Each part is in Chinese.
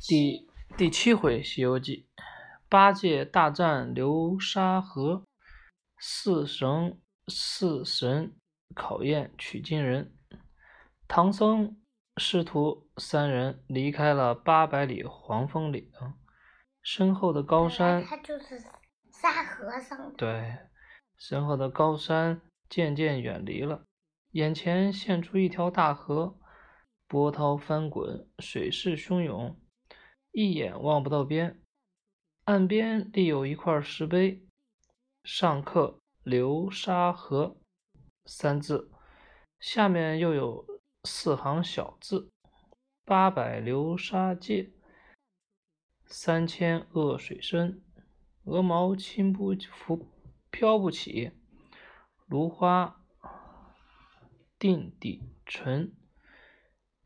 第第七回《西游记》，八戒大战流沙河，四神四神考验取经人。唐僧师徒三人离开了八百里黄风岭，身后的高山，他就是沙和尚。对，身后的高山渐渐远离了，眼前现出一条大河。波涛翻滚，水势汹涌，一眼望不到边。岸边立有一块石碑，上刻“流沙河”三字，下面又有四行小字：“八百流沙界，三千恶水深，鹅毛轻不浮，飘不起，芦花定底沉。”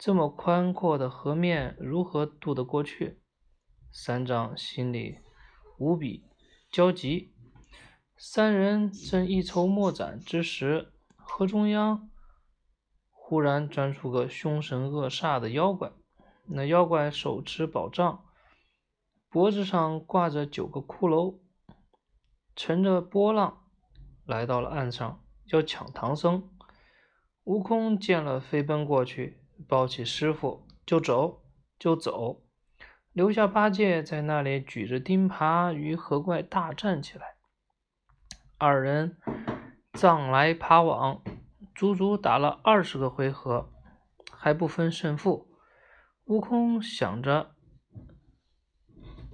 这么宽阔的河面，如何渡得过去？三藏心里无比焦急。三人正一筹莫展之时，河中央忽然钻出个凶神恶煞的妖怪。那妖怪手持宝杖，脖子上挂着九个骷髅，乘着波浪来到了岸上，要抢唐僧。悟空见了，飞奔过去。抱起师傅就走，就走，留下八戒在那里举着钉耙与河怪大战起来。二人藏来爬往，足足打了二十个回合，还不分胜负。悟空想着，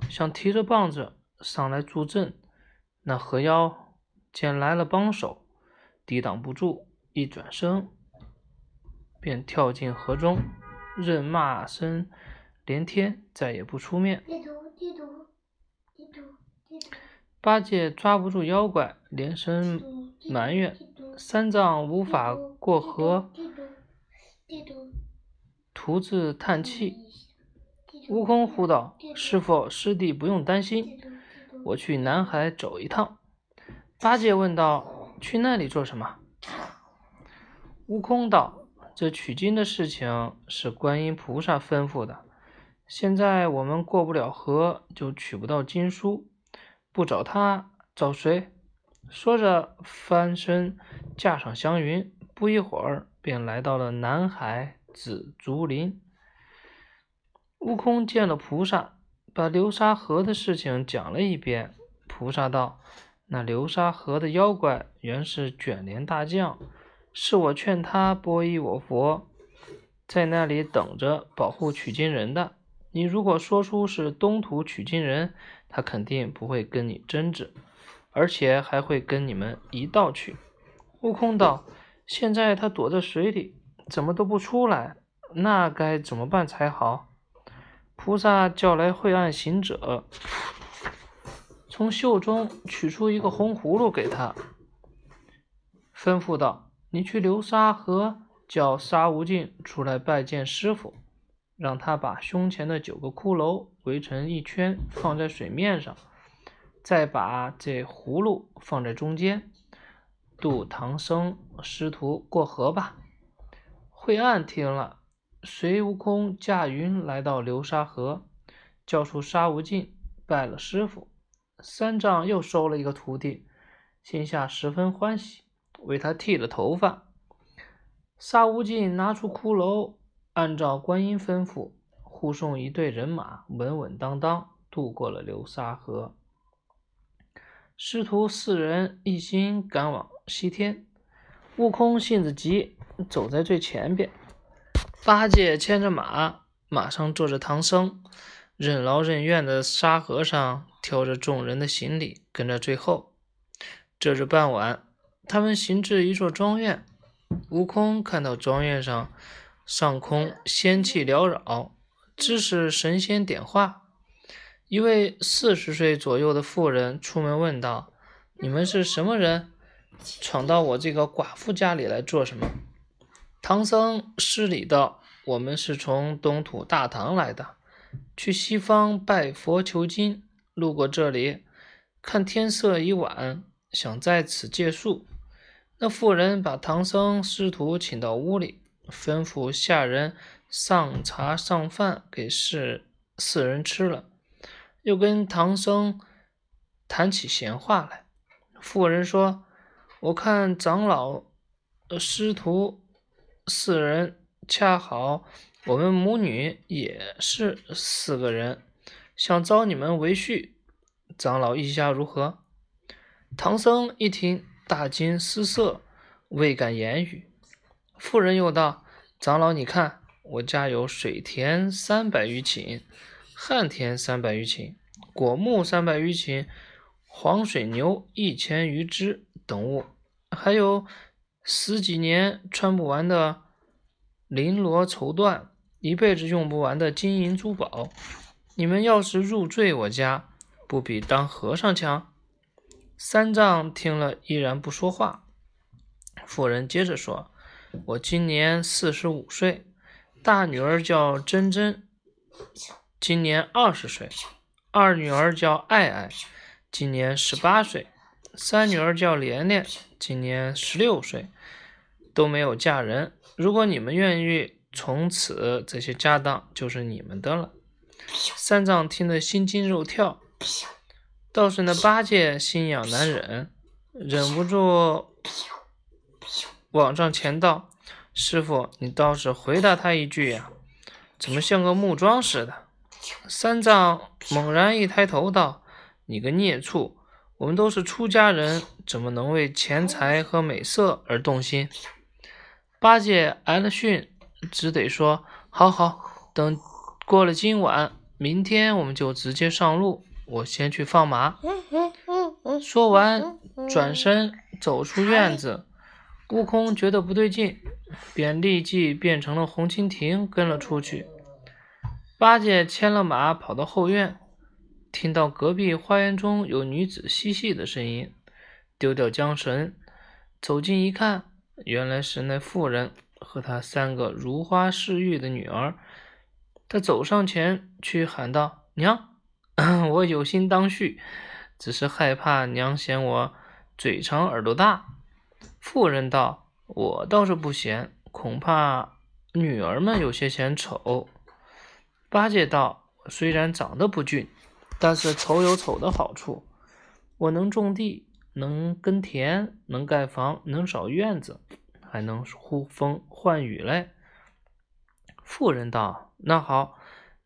想提着棒子上来助阵，那河妖见来了帮手，抵挡不住，一转身。便跳进河中，任骂声连天，再也不出面。八戒抓不住妖怪，连声埋怨：三藏无法过河，徒自叹气。悟空呼道：“师傅师弟不用担心，我去南海走一趟。”八戒问道：“去那里做什么？”悟空道。这取经的事情是观音菩萨吩咐的。现在我们过不了河，就取不到经书，不找他，找谁？说着，翻身驾上祥云，不一会儿便来到了南海紫竹林。悟空见了菩萨，把流沙河的事情讲了一遍。菩萨道：“那流沙河的妖怪原是卷帘大将。”是我劝他皈依我佛，在那里等着保护取经人的。你如果说出是东土取经人，他肯定不会跟你争执，而且还会跟你们一道去。悟空道：“现在他躲在水里，怎么都不出来？那该怎么办才好？”菩萨叫来晦暗行者，从袖中取出一个红葫芦给他，吩咐道。你去流沙河叫沙悟净出来拜见师傅，让他把胸前的九个骷髅围成一圈放在水面上，再把这葫芦放在中间，渡唐僧师徒过河吧。惠岸听了，随悟空驾云来到流沙河，叫出沙悟净拜了师傅。三藏又收了一个徒弟，心下十分欢喜。为他剃了头发，沙悟净拿出骷髅，按照观音吩咐，护送一队人马稳稳当当渡过了流沙河。师徒四人一心赶往西天，悟空性子急，走在最前边；八戒牵着马，马上坐着唐僧；任劳任怨的沙和尚挑着众人的行李，跟在最后。这日傍晚。他们行至一座庄院，悟空看到庄院上上空仙气缭绕，知是神仙点化。一位四十岁左右的妇人出门问道：“你们是什么人？闯到我这个寡妇家里来做什么？”唐僧施礼道：“我们是从东土大唐来的，去西方拜佛求经，路过这里，看天色已晚，想在此借宿。”那妇人把唐僧师徒请到屋里，吩咐下人上茶上饭给四四人吃了，又跟唐僧谈起闲话来。妇人说：“我看长老、师徒四人，恰好我们母女也是四个人，想招你们为婿。长老意下如何？”唐僧一听，大惊失色，未敢言语。妇人又道：“长老，你看，我家有水田三百余顷，旱田三百余顷，果木三百余顷，黄水牛一千余只等物，还有十几年穿不完的绫罗绸缎，一辈子用不完的金银珠宝。你们要是入赘我家，不比当和尚强？”三藏听了，依然不说话。妇人接着说：“我今年四十五岁，大女儿叫珍珍，今年二十岁；二女儿叫爱爱，今年十八岁；三女儿叫莲莲，今年十六岁，都没有嫁人。如果你们愿意，从此这些家当就是你们的了。”三藏听得心惊肉跳。倒是那八戒心痒难忍，忍不住往上前道：“师傅，你倒是回答他一句呀，怎么像个木桩似的？”三藏猛然一抬头道：“你个孽畜，我们都是出家人，怎么能为钱财和美色而动心？”八戒挨了训，只得说：“好好，等过了今晚，明天我们就直接上路。”我先去放马。说完，转身走出院子。悟空觉得不对劲，便立即变成了红蜻蜓，跟了出去。八戒牵了马，跑到后院，听到隔壁花园中有女子嬉戏的声音，丢掉缰绳，走近一看，原来是那妇人和她三个如花似玉的女儿。他走上前去喊道：“娘！” 我有心当婿，只是害怕娘嫌我嘴长耳朵大。妇人道：“我倒是不嫌，恐怕女儿们有些嫌丑。”八戒道：“虽然长得不俊，但是丑有丑的好处。我能种地，能耕田，能盖房，能扫院子，还能呼风唤雨嘞。”妇人道：“那好。”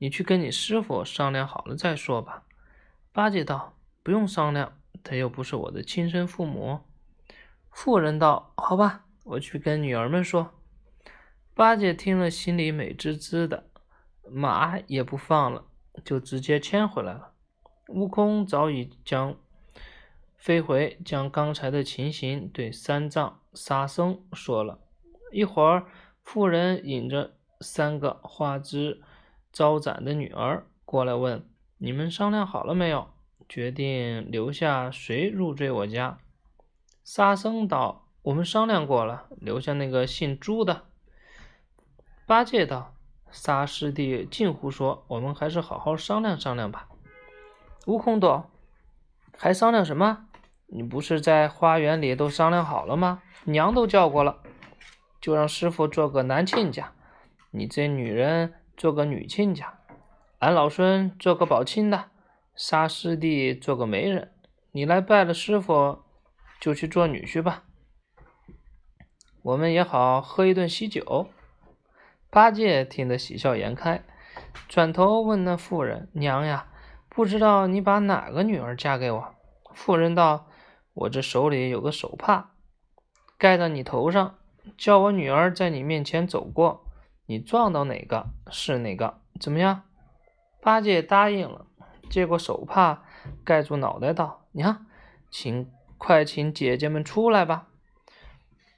你去跟你师傅商量好了再说吧。八戒道：“不用商量，他又不是我的亲生父母。”妇人道：“好吧，我去跟女儿们说。”八戒听了，心里美滋滋的，马也不放了，就直接牵回来了。悟空早已将飞回，将刚才的情形对三藏、沙僧说了一会儿。妇人引着三个花枝。招展的女儿过来问：“你们商量好了没有？决定留下谁入赘我家？”沙僧道：“我们商量过了，留下那个姓朱的。”八戒道：“沙师弟近乎说，我们还是好好商量商量吧。”悟空道：“还商量什么？你不是在花园里都商量好了吗？娘都叫过了，就让师傅做个男亲家，你这女人。”做个女亲家，俺老孙做个保亲的，沙师弟做个媒人，你来拜了师傅，就去做女婿吧。我们也好喝一顿喜酒。八戒听得喜笑颜开，转头问那妇人：“娘呀，不知道你把哪个女儿嫁给我？”妇人道：“我这手里有个手帕，盖到你头上，叫我女儿在你面前走过。”你撞到哪个是哪个，怎么样？八戒答应了，接过手帕盖住脑袋，道：“娘，请快请姐姐们出来吧。”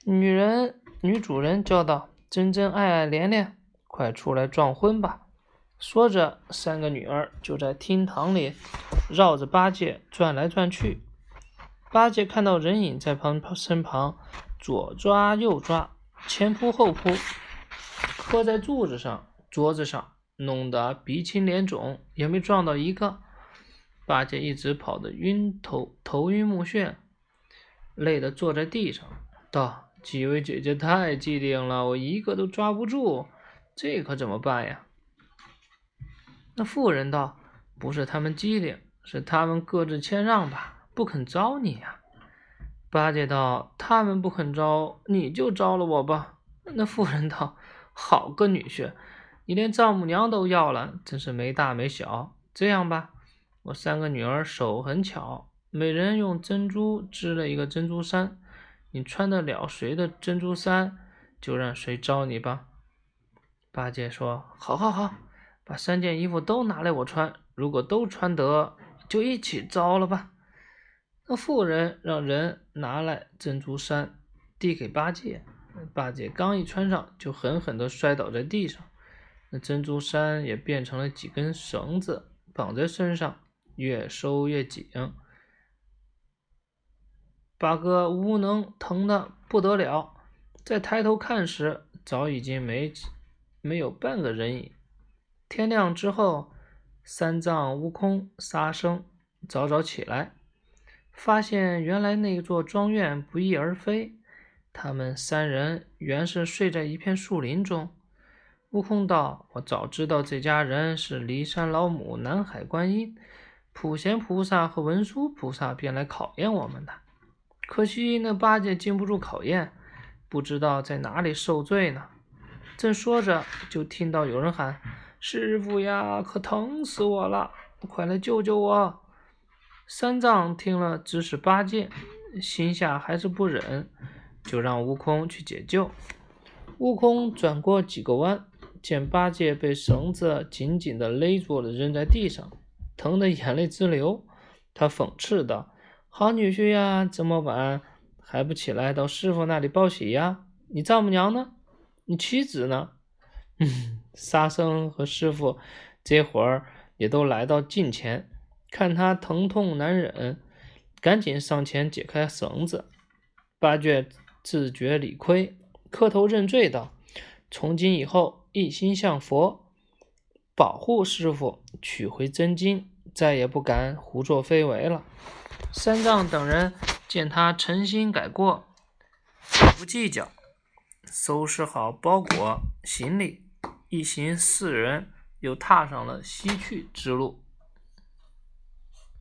女人女主人叫道：“真真、爱爱、莲莲，快出来撞婚吧！”说着，三个女儿就在厅堂里绕着八戒转来转去。八戒看到人影在旁身旁，左抓右抓，前扑后扑。磕在柱子上、桌子上，弄得鼻青脸肿，也没撞到一个。八戒一直跑得晕头、头晕目眩，累得坐在地上，道：“几位姐姐太机灵了，我一个都抓不住，这可怎么办呀？”那妇人道：“不是他们机灵，是他们各自谦让吧，不肯招你呀。”八戒道：“他们不肯招，你就招了我吧。”那妇人道：“好个女婿，你连丈母娘都要了，真是没大没小。这样吧，我三个女儿手很巧，每人用珍珠织了一个珍珠衫，你穿得了谁的珍珠衫，就让谁招你吧。”八戒说：“好，好，好。”把三件衣服都拿来我穿，如果都穿得，就一起招了吧。那妇人让人拿来珍珠衫，递给八戒。八戒刚一穿上，就狠狠地摔倒在地上。那珍珠衫也变成了几根绳子，绑在身上，越收越紧。八哥无能疼得不得了，再抬头看时，早已经没没有半个人影。天亮之后，三藏、悟空、沙僧早早起来，发现原来那座庄院不翼而飞。他们三人原是睡在一片树林中。悟空道：“我早知道这家人是骊山老母、南海观音、普贤菩萨和文殊菩萨，便来考验我们的。可惜那八戒经不住考验，不知道在哪里受罪呢。”正说着，就听到有人喊。师傅呀，可疼死我了！快来救救我！三藏听了，指使八戒，心下还是不忍，就让悟空去解救。悟空转过几个弯，见八戒被绳子紧紧地勒住了，扔在地上，疼得眼泪直流。他讽刺道：“好女婿呀，这么晚还不起来到师傅那里报喜呀？你丈母娘呢？你妻子呢？”嗯。沙僧和师傅这会儿也都来到近前，看他疼痛难忍，赶紧上前解开绳子。八戒自觉理亏，磕头认罪道：“从今以后一心向佛，保护师傅，取回真经，再也不敢胡作非为了。”三藏等人见他诚心改过，不计较，收拾好包裹行李。一行四人又踏上了西去之路。